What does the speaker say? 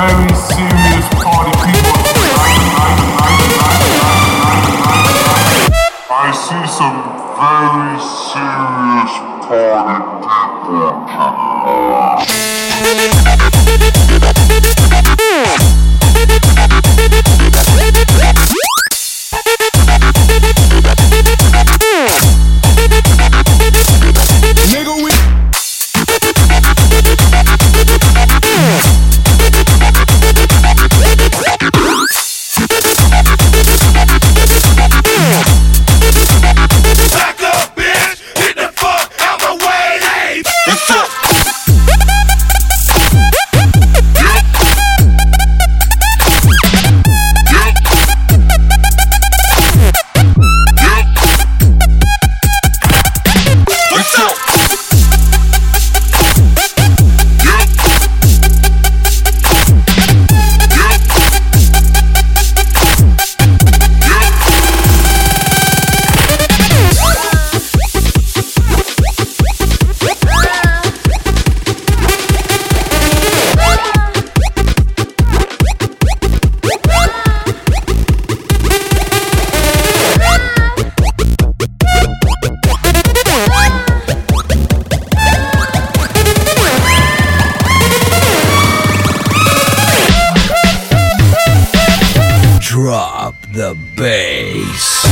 very serious party people. I see some very serious party people. drop the bass.